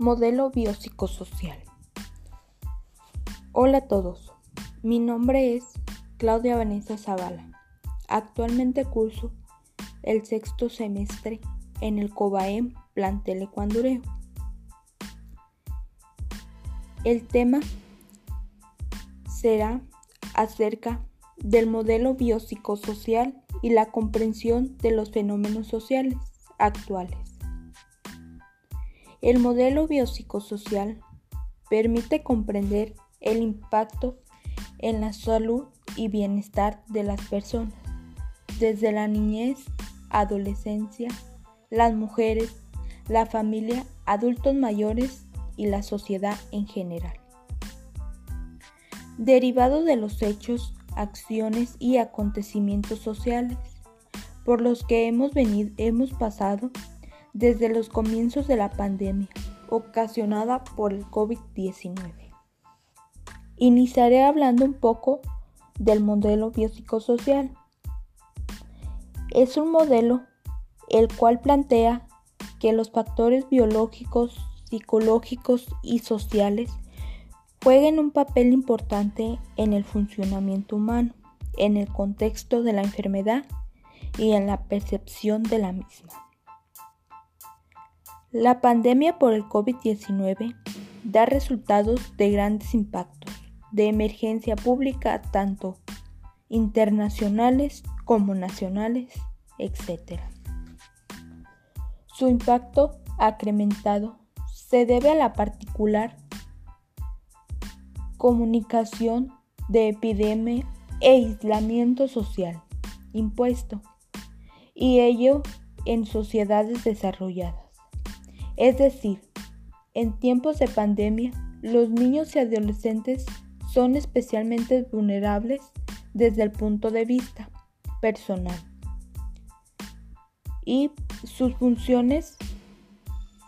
Modelo biopsicosocial. Hola a todos, mi nombre es Claudia Vanessa Zavala. Actualmente curso el sexto semestre en el COBAEM Plantel Ecuandureo. El tema será acerca del modelo biopsicosocial y la comprensión de los fenómenos sociales actuales. El modelo biopsicosocial permite comprender el impacto en la salud y bienestar de las personas, desde la niñez, adolescencia, las mujeres, la familia, adultos mayores y la sociedad en general. Derivado de los hechos, acciones y acontecimientos sociales por los que hemos, venido, hemos pasado desde los comienzos de la pandemia ocasionada por el COVID-19. Iniciaré hablando un poco del modelo biopsicosocial. Es un modelo el cual plantea que los factores biológicos, psicológicos y sociales jueguen un papel importante en el funcionamiento humano, en el contexto de la enfermedad y en la percepción de la misma. La pandemia por el COVID-19 da resultados de grandes impactos, de emergencia pública tanto internacionales como nacionales, etc. Su impacto acrementado se debe a la particular comunicación de epidemia e aislamiento social impuesto, y ello en sociedades desarrolladas. Es decir, en tiempos de pandemia, los niños y adolescentes son especialmente vulnerables desde el punto de vista personal. Y sus funciones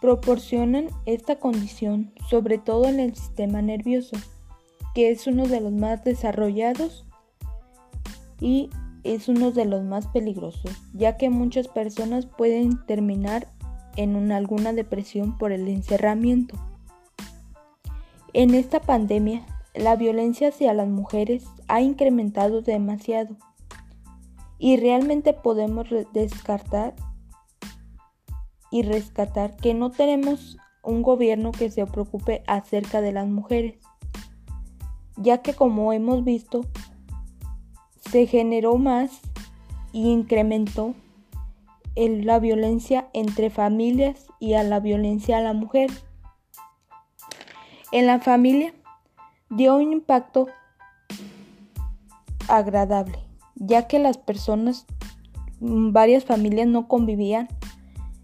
proporcionan esta condición, sobre todo en el sistema nervioso, que es uno de los más desarrollados y es uno de los más peligrosos, ya que muchas personas pueden terminar en alguna depresión por el encerramiento. En esta pandemia, la violencia hacia las mujeres ha incrementado demasiado y realmente podemos descartar y rescatar que no tenemos un gobierno que se preocupe acerca de las mujeres, ya que como hemos visto, se generó más y incrementó la violencia entre familias y a la violencia a la mujer. En la familia dio un impacto agradable, ya que las personas, mm, varias familias no convivían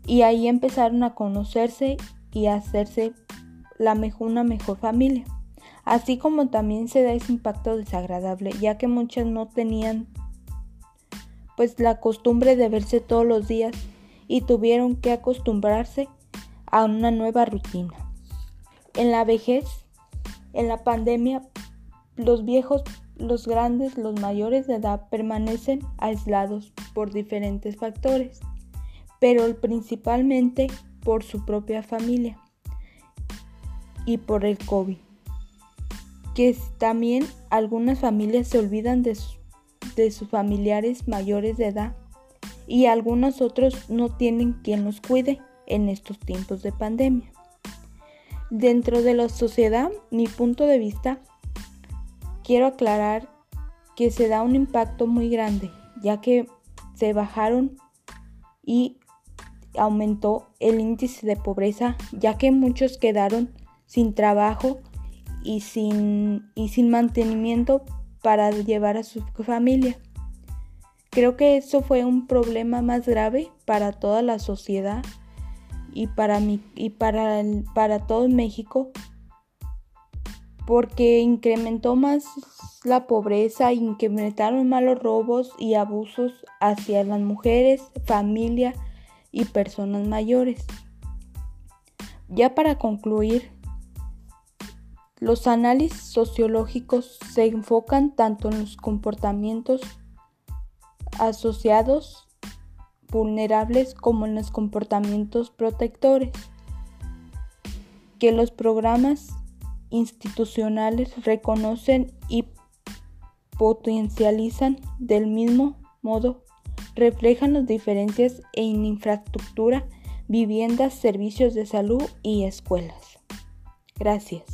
y ahí empezaron a conocerse y a hacerse la mejor, una mejor familia. Así como también se da ese impacto desagradable, ya que muchas no tenían pues la costumbre de verse todos los días y tuvieron que acostumbrarse a una nueva rutina. En la vejez, en la pandemia, los viejos, los grandes, los mayores de edad permanecen aislados por diferentes factores, pero principalmente por su propia familia y por el COVID, que también algunas familias se olvidan de sus de sus familiares mayores de edad y algunos otros no tienen quien los cuide en estos tiempos de pandemia. Dentro de la sociedad, mi punto de vista, quiero aclarar que se da un impacto muy grande, ya que se bajaron y aumentó el índice de pobreza, ya que muchos quedaron sin trabajo y sin, y sin mantenimiento para llevar a su familia. Creo que eso fue un problema más grave para toda la sociedad y para, y para, para todo México porque incrementó más la pobreza, incrementaron más los robos y abusos hacia las mujeres, familia y personas mayores. Ya para concluir, los análisis sociológicos se enfocan tanto en los comportamientos asociados vulnerables como en los comportamientos protectores. que los programas institucionales reconocen y potencializan del mismo modo, reflejan las diferencias en infraestructura, viviendas, servicios de salud y escuelas. Gracias.